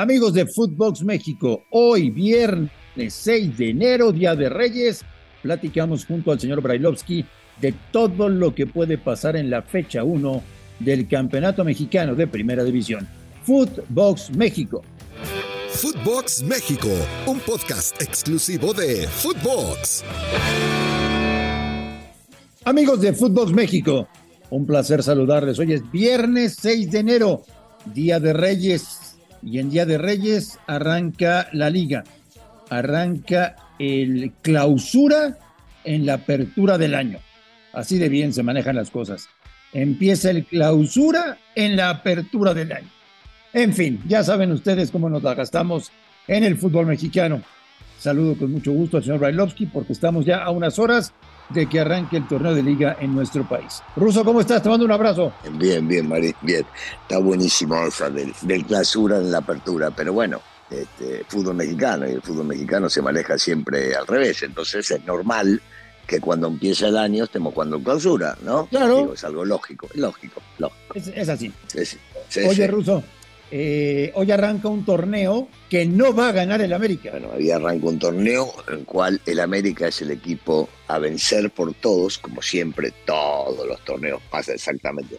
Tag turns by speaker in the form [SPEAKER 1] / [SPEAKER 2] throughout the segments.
[SPEAKER 1] Amigos de Footbox México, hoy viernes 6 de enero, Día de Reyes, platicamos junto al señor Brailovsky de todo lo que puede pasar en la fecha 1 del Campeonato Mexicano de Primera División. Footbox México.
[SPEAKER 2] Footbox México, un podcast exclusivo de Footbox.
[SPEAKER 1] Amigos de Footbox México, un placer saludarles. Hoy es viernes 6 de enero, Día de Reyes, y en Día de Reyes arranca la liga, arranca el clausura en la apertura del año. Así de bien se manejan las cosas. Empieza el clausura en la apertura del año. En fin, ya saben ustedes cómo nos la gastamos en el fútbol mexicano. Saludo con mucho gusto al señor Brailovsky porque estamos ya a unas horas de que arranque el torneo de liga en nuestro país. Ruso, ¿cómo estás? Te mando un abrazo.
[SPEAKER 3] Bien, bien, Marí, bien. Está buenísimo esa del, clausura en la apertura, pero bueno, este, fútbol mexicano y el fútbol mexicano se maneja siempre al revés, entonces es normal que cuando empieza el año estemos jugando clausura, ¿no?
[SPEAKER 1] Claro.
[SPEAKER 3] es algo lógico, lógico, lógico.
[SPEAKER 1] Es, así. Oye, Ruso, eh, hoy arranca un torneo que no va a ganar el América.
[SPEAKER 3] Bueno, hoy arranca un torneo en el cual el América es el equipo a vencer por todos, como siempre, todos los torneos pasa exactamente.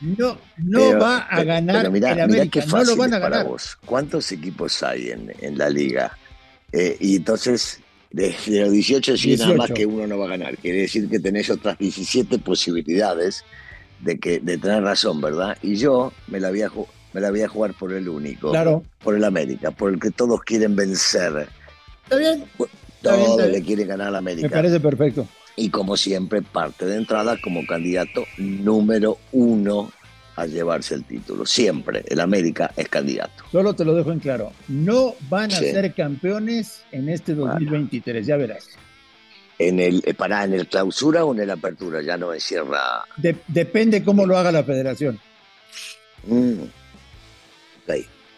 [SPEAKER 1] No, no va a ganar el América, no lo van a ganar. Vos.
[SPEAKER 3] ¿Cuántos equipos hay en, la liga? Eh, y entonces, de, los 18, si nada más que uno no va a ganar. Quiere decir que tenés otras 17 posibilidades de, que, de tener razón, ¿verdad? Y yo me la había jugado me la voy a jugar por el único.
[SPEAKER 1] Claro.
[SPEAKER 3] Por el América, por el que todos quieren vencer.
[SPEAKER 1] Está bien.
[SPEAKER 3] Todos le quieren ganar al América.
[SPEAKER 1] Me parece perfecto.
[SPEAKER 3] Y como siempre, parte de entrada como candidato número uno a llevarse el título. Siempre el América es candidato.
[SPEAKER 1] Solo te lo dejo en claro. No van a ser campeones en este 2023, ya verás.
[SPEAKER 3] En el, eh, para, en el clausura o en el apertura, ya no encierra.
[SPEAKER 1] depende cómo lo haga la federación.
[SPEAKER 3] Mm.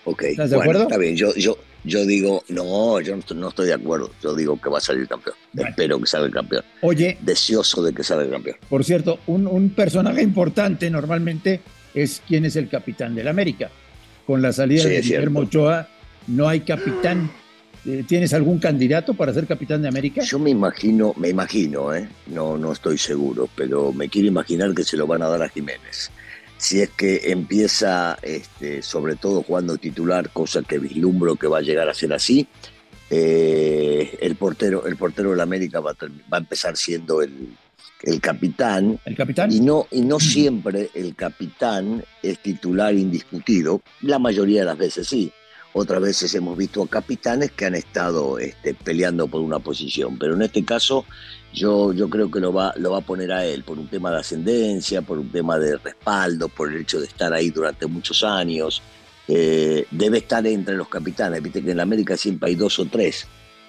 [SPEAKER 3] Ok,
[SPEAKER 1] ¿Estás de acuerdo?
[SPEAKER 3] Está bien, yo, yo, yo digo, no, yo no, estoy de acuerdo. Yo digo que va a salir campeón. Espero que salga el campeón.
[SPEAKER 1] Oye.
[SPEAKER 3] Deseoso de que salga el campeón.
[SPEAKER 1] Por cierto, un, personaje importante normalmente es quien es el capitán del América. Con la salida de Guillermo Ochoa, no hay capitán. Eh, ¿Tienes algún candidato para ser capitán de América?
[SPEAKER 3] Yo me imagino, me imagino, ¿eh? no, no estoy seguro, pero me quiero imaginar que se lo van a dar a Jiménez si es que empieza este, sobre todo jugando titular, cosa que vislumbro que va a llegar a ser así, eh, el portero, el portero del América va a, empezar siendo el, capitán.
[SPEAKER 1] El capitán.
[SPEAKER 3] Y no, y no siempre el capitán es titular indiscutido, la mayoría de las veces sí. Otras veces hemos visto a capitanes que han estado este, peleando por una posición, pero en este caso yo, yo creo que lo va, lo va a poner a él por un tema de ascendencia, por un tema de respaldo, por el hecho de estar ahí durante muchos años. Eh, debe estar entre los capitanes. Viste que en América siempre hay dos o tres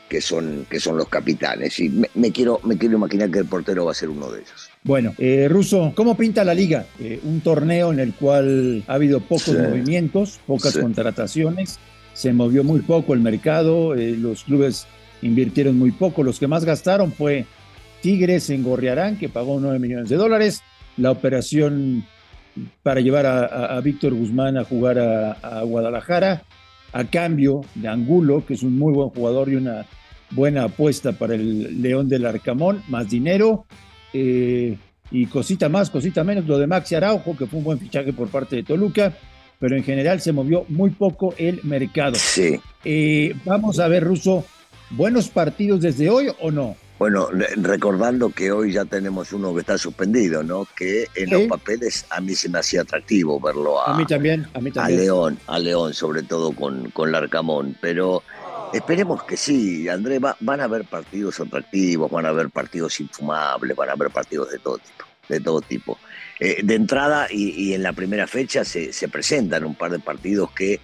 [SPEAKER 3] que son, que son los capitanes. Y me, quiero, me quiero imaginar que el portero va a ser uno de ellos.
[SPEAKER 1] Bueno, eh, Russo, ¿cómo pinta la liga? Eh, un torneo en el cual ha habido pocos movimientos, pocas contrataciones, se movió muy poco el mercado, los clubes invirtieron muy poco, los que más gastaron fue Tigres en Gorriarán, que pagó 9 millones de dólares. La operación para llevar a, Víctor Guzmán a jugar a, Guadalajara, a cambio de Angulo, que es un muy buen jugador y una buena apuesta para el León del Arcamón, más dinero. Eh, y cosita más, cosita menos, lo de Maxi Araujo, que fue un buen fichaje por parte de Toluca, pero en general se movió muy poco el mercado.
[SPEAKER 3] Sí.
[SPEAKER 1] Eh, vamos a ver, Russo, ¿buenos partidos desde hoy o no?
[SPEAKER 3] Bueno, recordando que hoy ya tenemos uno que está suspendido, ¿no? Que en los papeles a mí se me hacía atractivo verlo a,
[SPEAKER 1] a mí también, a mí también.
[SPEAKER 3] A León, a León, sobre todo con, con Larcamón. Pero esperemos que sí, André, van a haber partidos atractivos, van a haber partidos infumables, van a haber partidos de todo tipo. De todo tipo. Eh, de entrada y, en la primera fecha se, se presentan un par de partidos que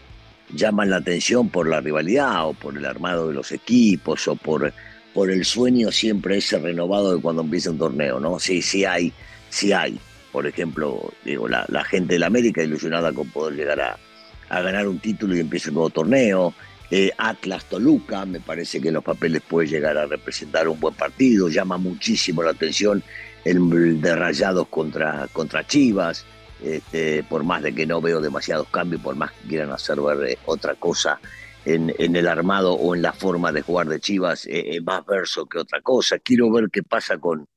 [SPEAKER 3] llaman la atención por la rivalidad o por el armado de los equipos o por por el sueño siempre ese renovado de cuando empieza un torneo, ¿no? Sí, sí hay, sí hay. Por ejemplo, digo, la, gente de la América ilusionada con poder llegar a, ganar un título y empieza un nuevo torneo. Eh, Atlas Toluca, me parece que en los papeles puede llegar a representar un buen partido, llama muchísimo la atención el de Rayados contra, contra Chivas. este, por más de que no veo demasiados cambios, por más que quieran hacer ver eh, otra cosa en, el armado o en la forma de jugar de Chivas, eh, más verso que otra cosa. Quiero ver qué pasa con,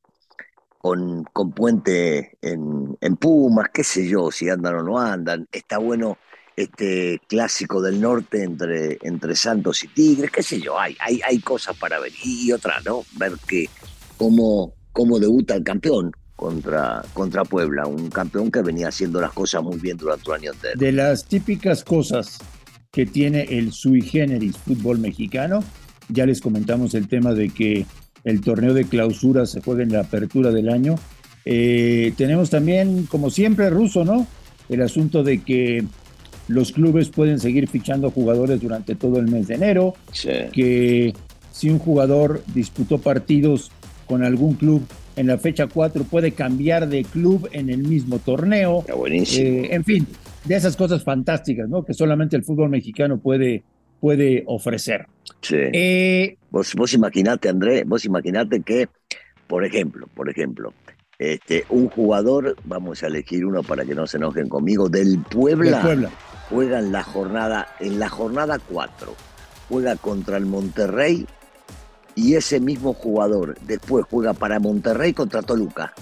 [SPEAKER 3] con, con Puente en, en Pumas, qué sé yo, si andan o no andan. Está bueno este clásico del norte entre, entre Santos y Tigres, qué sé yo, hay, hay, hay cosas para ver. Y otra, ¿no? Ver que cómo, cómo debuta el campeón contra, contra Puebla, un campeón que venía haciendo las cosas muy bien durante un año entero.
[SPEAKER 1] De las típicas cosas que tiene el sui generis fútbol mexicano, ya les comentamos el tema de que el torneo de clausura se juega en la apertura del año. Eh, tenemos también, como siempre, ruso, ¿no? El asunto de que los clubes pueden seguir fichando jugadores durante todo el mes de enero, que si un jugador disputó partidos con algún club en la fecha 4 puede cambiar de club en el mismo torneo. Eh, en fin, de esas cosas fantásticas, ¿no? Que solamente el fútbol mexicano puede, puede ofrecer.
[SPEAKER 3] Sí. Eh, vos, vos imaginate, André, vos imaginate que, por ejemplo, por ejemplo, este, un jugador, vamos a elegir uno para que no se enojen conmigo, del Puebla, Puebla. Juega en la jornada, en la jornada 4, juega contra el Monterrey y ese mismo jugador después juega para Monterrey contra Toluca.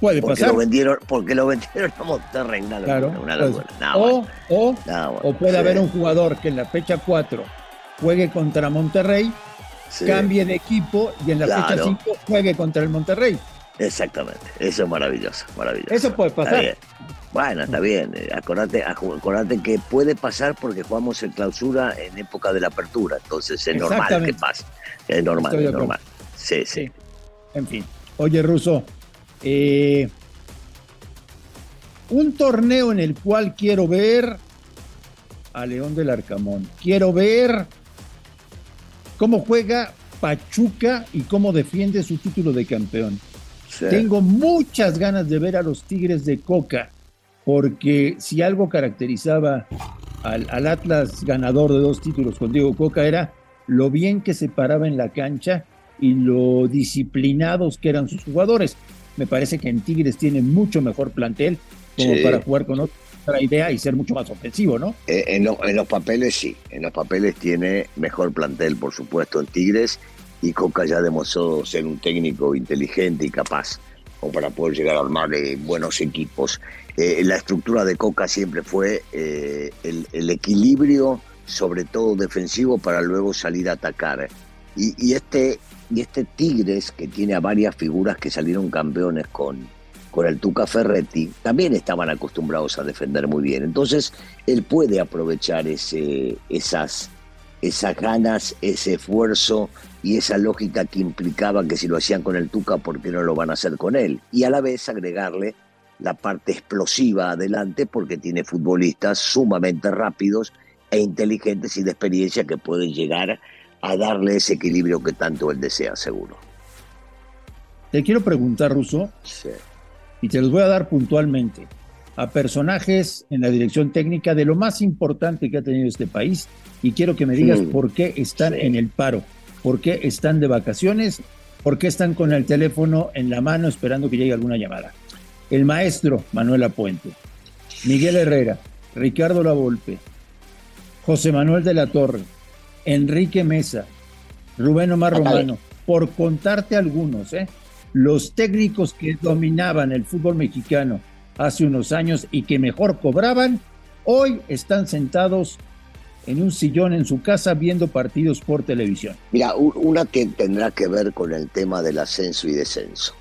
[SPEAKER 1] Puede
[SPEAKER 3] porque
[SPEAKER 1] pasar.
[SPEAKER 3] Lo vendieron, porque lo vendieron a Monterrey. Una
[SPEAKER 1] claro, una o, o, puede haber un jugador que en la fecha 4 juegue contra Monterrey, cambie de equipo y en la fecha 5 juegue contra el Monterrey.
[SPEAKER 3] Exactamente, eso es maravilloso, maravilloso.
[SPEAKER 1] Eso puede pasar.
[SPEAKER 3] Bueno, está bien. Eh, acordate, acordate que puede pasar porque jugamos en clausura en época de la apertura. Entonces es normal que pase. Es normal, es normal. Sí, sí,
[SPEAKER 1] En fin. Oye, Ruso, eh, un torneo en el cual quiero ver a León del Arcamón. Quiero ver cómo juega Pachuca y cómo defiende su título de campeón. Tengo muchas ganas de ver a los Tigres de Coca porque si algo caracterizaba al, Atlas ganador de dos títulos con Diego Coca era lo bien que se paraba en la cancha y lo disciplinados que eran sus jugadores. Me parece que en Tigres tiene mucho mejor plantel como para jugar con otra idea y ser mucho más ofensivo, ¿no?
[SPEAKER 3] Eh, en, en, los papeles sí, en los papeles tiene mejor plantel, por supuesto, en Tigres y Coca ya demostró ser un técnico inteligente y capaz o para poder llegar a armar eh, buenos equipos. Eh, la estructura de Coca siempre fue eh, el, equilibrio, sobre todo defensivo, para luego salir a atacar. Y, este, y este Tigres, que tiene a varias figuras que salieron campeones con, con el Tuca Ferretti, también estaban acostumbrados a defender muy bien. Entonces, él puede aprovechar ese, esas, esas ganas, ese esfuerzo y esa lógica que implicaba que si lo hacían con el Tuca, ¿por qué no lo van a hacer con él? Y a la vez agregarle la parte explosiva adelante porque tiene futbolistas sumamente rápidos e inteligentes y de experiencia que pueden llegar a darle ese equilibrio que tanto él desea, seguro.
[SPEAKER 1] Te quiero preguntar, Russo, y te los voy a dar puntualmente, a personajes en la dirección técnica de lo más importante que ha tenido este país, y quiero que me digas por qué están en el paro por qué están de vacaciones, por qué están con el teléfono en la mano esperando que llegue alguna llamada. El maestro Manuel Apuente, Miguel Herrera, Ricardo Lavolpe, José Manuel de la Torre, Enrique Mesa, Rubén Omar Romano, por contarte algunos, ¿eh? los técnicos que dominaban el fútbol mexicano hace unos años y que mejor cobraban, hoy están sentados en un sillón en su casa viendo partidos por televisión?
[SPEAKER 3] Mira, una que tendrá que ver con el tema del ascenso y descenso.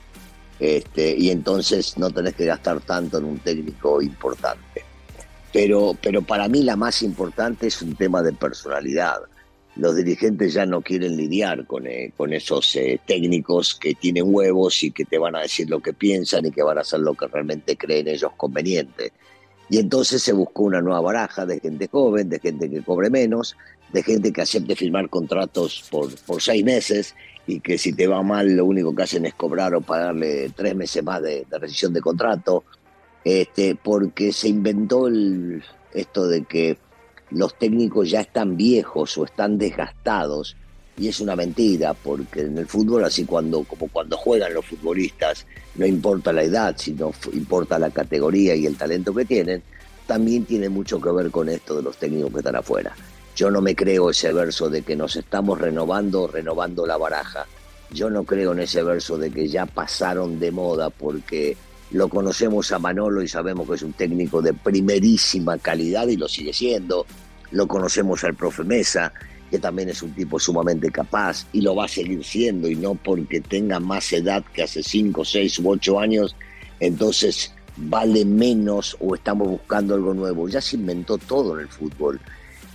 [SPEAKER 3] Este, y entonces no tenés que gastar tanto en un técnico importante. Pero, pero para mí la más importante es un tema de personalidad. Los dirigentes ya no quieren lidiar con, eh, con esos eh, técnicos que tienen huevos y que te van a decir lo que piensan y que van a hacer lo que realmente creen ellos conveniente. Y entonces se buscó una nueva baraja de gente joven, de gente que cobre menos, de gente que acepte firmar contratos por, por seis meses y que si te va mal lo único que hacen es cobrar o pagarle tres meses más de, rescisión de contrato, este, porque se inventó el, esto de que los técnicos ya están viejos o están desgastados y es una mentira, porque en el fútbol, así cuando, como cuando juegan los futbolistas, no importa la edad, sino importa la categoría y el talento que tienen, también tiene mucho que ver con esto de los técnicos que están afuera. Yo no me creo ese verso de que nos estamos renovando, renovando la baraja. Yo no creo en ese verso de que ya pasaron de moda porque lo conocemos a Manolo y sabemos que es un técnico de primerísima calidad y lo sigue siendo. Lo conocemos al profe Mesa, que también es un tipo sumamente capaz y lo va a seguir siendo y no porque tenga más edad que hace 5, 6 u 8 años, entonces vale menos o estamos buscando algo nuevo. Ya se inventó todo en el fútbol.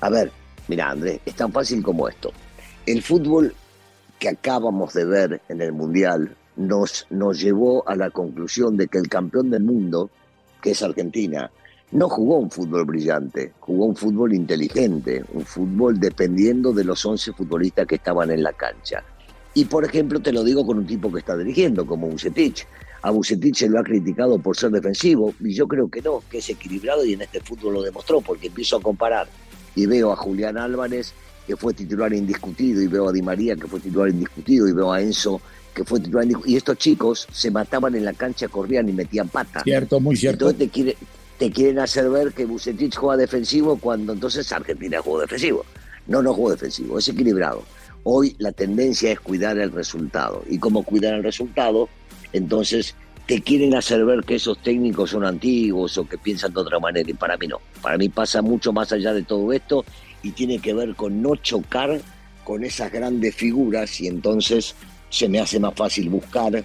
[SPEAKER 3] A ver, mira Andrés, es tan fácil como esto. El fútbol que acabamos de ver en el Mundial nos, nos llevó a la conclusión de que el campeón del mundo, que es Argentina, no jugó un fútbol brillante, jugó un fútbol inteligente, un fútbol dependiendo de los 11 futbolistas que estaban en la cancha. Y por ejemplo, te lo digo con un tipo que está dirigiendo, como Bucetich. A Bucetich se lo ha criticado por ser defensivo, y yo creo que no, que es equilibrado y en este fútbol lo demostró, porque empiezo a comparar y veo a Julián Álvarez, que fue titular indiscutido, y veo a Di María, que fue titular indiscutido, y veo a Enzo, que fue titular indiscutido. Y estos chicos se mataban en la cancha, corrían y metían pata.
[SPEAKER 1] Cierto, muy cierto.
[SPEAKER 3] Entonces te quiere, te quieren hacer ver que Bucetich juega defensivo cuando entonces Argentina juega defensivo. No, no juega defensivo, es equilibrado. Hoy la tendencia es cuidar el resultado. Y como cuidar el resultado, entonces te quieren hacer ver que esos técnicos son antiguos o que piensan de otra manera. Y para mí no. Para mí pasa mucho más allá de todo esto y tiene que ver con no chocar con esas grandes figuras y entonces se me hace más fácil buscar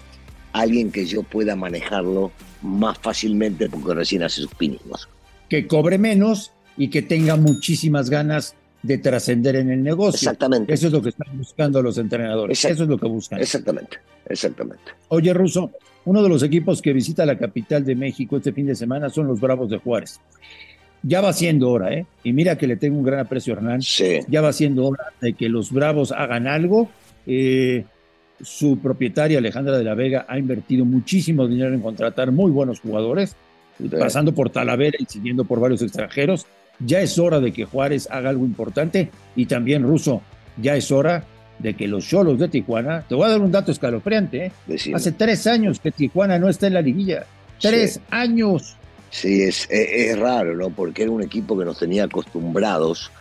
[SPEAKER 3] alguien que yo pueda manejarlo más fácilmente porque recién hace sus pininos.
[SPEAKER 1] Que cobre menos y que tenga muchísimas ganas de trascender en el negocio.
[SPEAKER 3] Exactamente.
[SPEAKER 1] Eso es lo que están buscando los entrenadores. Eso es lo que buscan.
[SPEAKER 3] Exactamente, exactamente.
[SPEAKER 1] Oye, Russo, uno de los equipos que visita la capital de México este fin de semana son los Bravos de Juárez. Ya va siendo hora, ¿eh? Y mira que le tengo un gran aprecio a Hernán.
[SPEAKER 3] Sí.
[SPEAKER 1] Ya va siendo hora de que los Bravos hagan algo. Eh, su propietaria Alejandra de la Vega ha invertido muchísimo dinero en contratar muy buenos jugadores, pasando por Talavera y siguiendo por varios extranjeros. Ya es hora de que Juárez haga algo importante y también Russo, ya es hora de que los Cholos de Tijuana, te voy a dar un dato escalofriante, ¿eh? hace tres años que Tijuana no está en la liguilla, tres años.
[SPEAKER 3] Sí, es, es, raro, ¿no? Porque era un equipo que nos tenía acostumbrados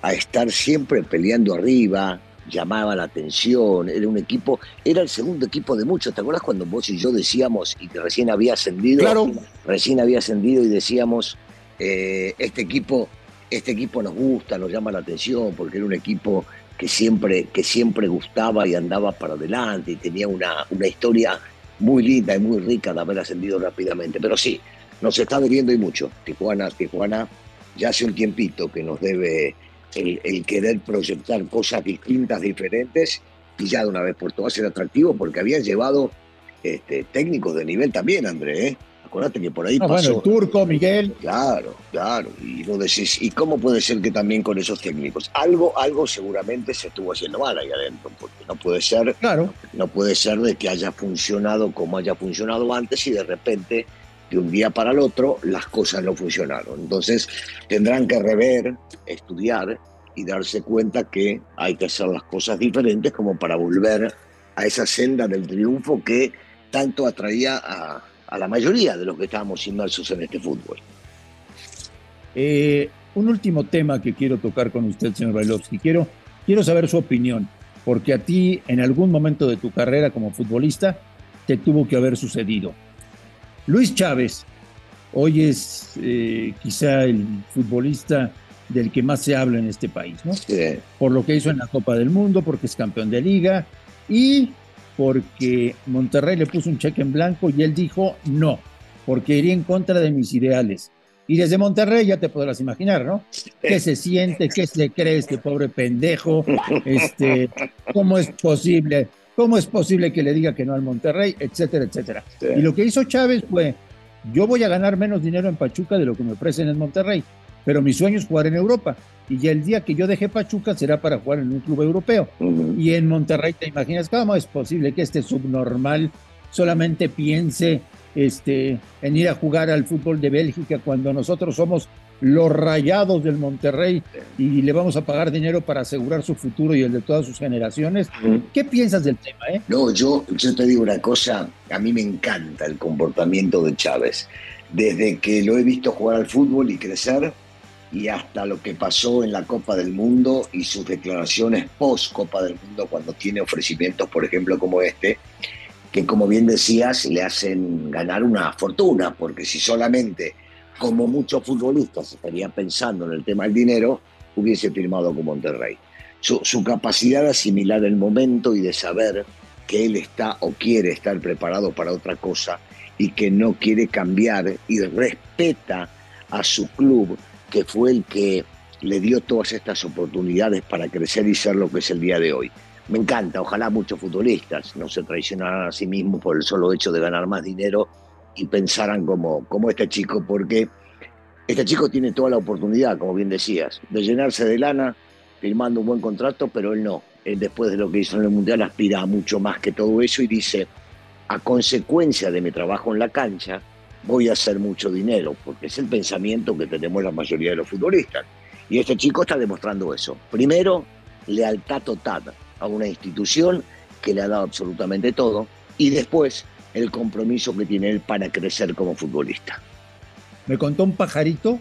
[SPEAKER 3] a estar siempre peleando arriba, llamaba la atención, era un equipo, era el segundo equipo de muchos. ¿Te acuerdas cuando vos y yo decíamos, y que recién había ascendido?
[SPEAKER 1] Claro.
[SPEAKER 3] Recién había ascendido y decíamos, eh, este equipo, este equipo nos gusta, nos llama la atención, porque era un equipo que siempre, que siempre gustaba y andaba para adelante y tenía una, una historia muy linda y muy rica de haber ascendido rápidamente. Pero sí, nos está adheriendo y mucho. Tijuana, Tijuana ya hace un tiempito que nos debe el, querer proyectar cosas distintas, diferentes, y ya de una vez por todas ser atractivo, porque habían llevado este, técnicos de nivel también, André, ¿eh? Acuérdate que por ahí pasó.
[SPEAKER 1] Bueno, el turco, Miguel.
[SPEAKER 3] Claro, claro. Y lo decís, ¿y cómo puede ser que también con esos técnicos? Algo, algo seguramente se estuvo haciendo mal ahí adentro, porque no puede ser,
[SPEAKER 1] claro.
[SPEAKER 3] no puede ser de que haya funcionado como haya funcionado antes y de repente de un día para el otro las cosas no funcionaron. Entonces tendrán que rever, estudiar y darse cuenta que hay que hacer las cosas diferentes como para volver a esa senda del triunfo que tanto atraía a, la mayoría de los que estábamos inmersos en este fútbol.
[SPEAKER 1] Eh, un último tema que quiero tocar con usted, señor Bailovsky. Quiero, quiero saber su opinión, porque a ti en algún momento de tu carrera como futbolista te tuvo que haber sucedido. Luis Chávez, hoy es eh, quizá el futbolista del que más se habla en este país, ¿no? Por lo que hizo en la Copa del Mundo, porque es campeón de liga y porque Monterrey le puso un cheque en blanco y él dijo no, porque iría en contra de mis ideales. Y desde Monterrey ya te podrás imaginar, ¿no? ¿Qué se siente? ¿Qué se cree este pobre pendejo? Este, ¿Cómo es posible? ¿Cómo es posible que le diga que no al Monterrey? Etcétera, etcétera. Y lo que hizo Chávez fue, yo voy a ganar menos dinero en Pachuca de lo que me ofrecen en Monterrey, pero mi sueño es jugar en Europa. Y ya el día que yo deje Pachuca será para jugar en un club europeo. Y en Monterrey, ¿te imaginas cómo es posible que este subnormal solamente piense este, en ir a jugar al fútbol de Bélgica cuando nosotros somos los rayados del Monterrey y le vamos a pagar dinero para asegurar su futuro y el de todas sus generaciones. ¿Qué piensas del tema? Eh?
[SPEAKER 3] No, yo, yo te digo una cosa, a mí me encanta el comportamiento de Chávez. Desde que lo he visto jugar al fútbol y crecer, y hasta lo que pasó en la Copa del Mundo y sus declaraciones post Copa del Mundo cuando tiene ofrecimientos, por ejemplo, como este, que como bien decías, le hacen ganar una fortuna, porque si solamente, como muchos futbolistas estarían pensando en el tema del dinero, hubiese firmado con Monterrey. Su, su capacidad de asimilar el momento y de saber que él está o quiere estar preparado para otra cosa y que no quiere cambiar y respeta a su club que fue el que le dio todas estas oportunidades para crecer y ser lo que es el día de hoy. Me encanta, ojalá muchos futbolistas no se traicionaran a sí mismos por el solo hecho de ganar más dinero y pensaran como, como este chico, porque este chico tiene toda la oportunidad, como bien decías, de llenarse de lana firmando un buen contrato, pero él no. Él después de lo que hizo en el Mundial aspira a mucho más que todo eso y dice, a consecuencia de mi trabajo en la cancha, voy a hacer mucho dinero, porque es el pensamiento que tenemos la mayoría de los futbolistas. Y este chico está demostrando eso. Primero, lealtad total a una institución que le ha dado absolutamente todo, y después el compromiso que tiene él para crecer como futbolista.
[SPEAKER 1] Me contó un pajarito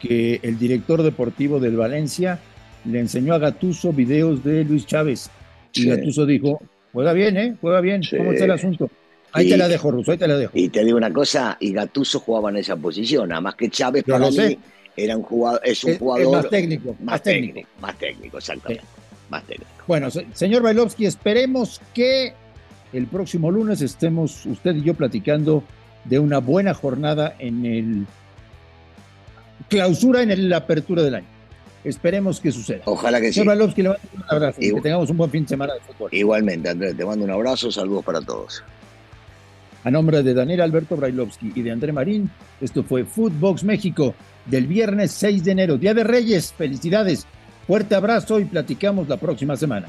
[SPEAKER 1] que el director deportivo del Valencia le enseñó a Gatuso videos de Luis Chávez. Y Gatuso dijo, juega bien, ¿eh? Juega bien, ¿cómo está el asunto? Ahí te la dejo, Russo, ahí te la dejo.
[SPEAKER 3] Y te digo una cosa, y Gatuso jugaba en esa posición, nada más que Chávez para mí era un jugador, es un jugador
[SPEAKER 1] más técnico,
[SPEAKER 3] más, técnico. Más técnico, exactamente. Más técnico.
[SPEAKER 1] Bueno, señor Bailovsky, esperemos que el próximo lunes estemos usted y yo platicando de una buena jornada en el clausura en la apertura del año. Esperemos que suceda.
[SPEAKER 3] Ojalá que
[SPEAKER 1] Señor sí. le mando un abrazo y que tengamos un buen fin de semana de fútbol.
[SPEAKER 3] Igualmente, Andrés, te mando un abrazo, saludos para todos.
[SPEAKER 1] A nombre de Daniel Alberto Brailovsky y de André Marín, esto fue Footbox México del viernes 6 de enero, Día de Reyes. Felicidades. Fuerte abrazo y platicamos la próxima semana.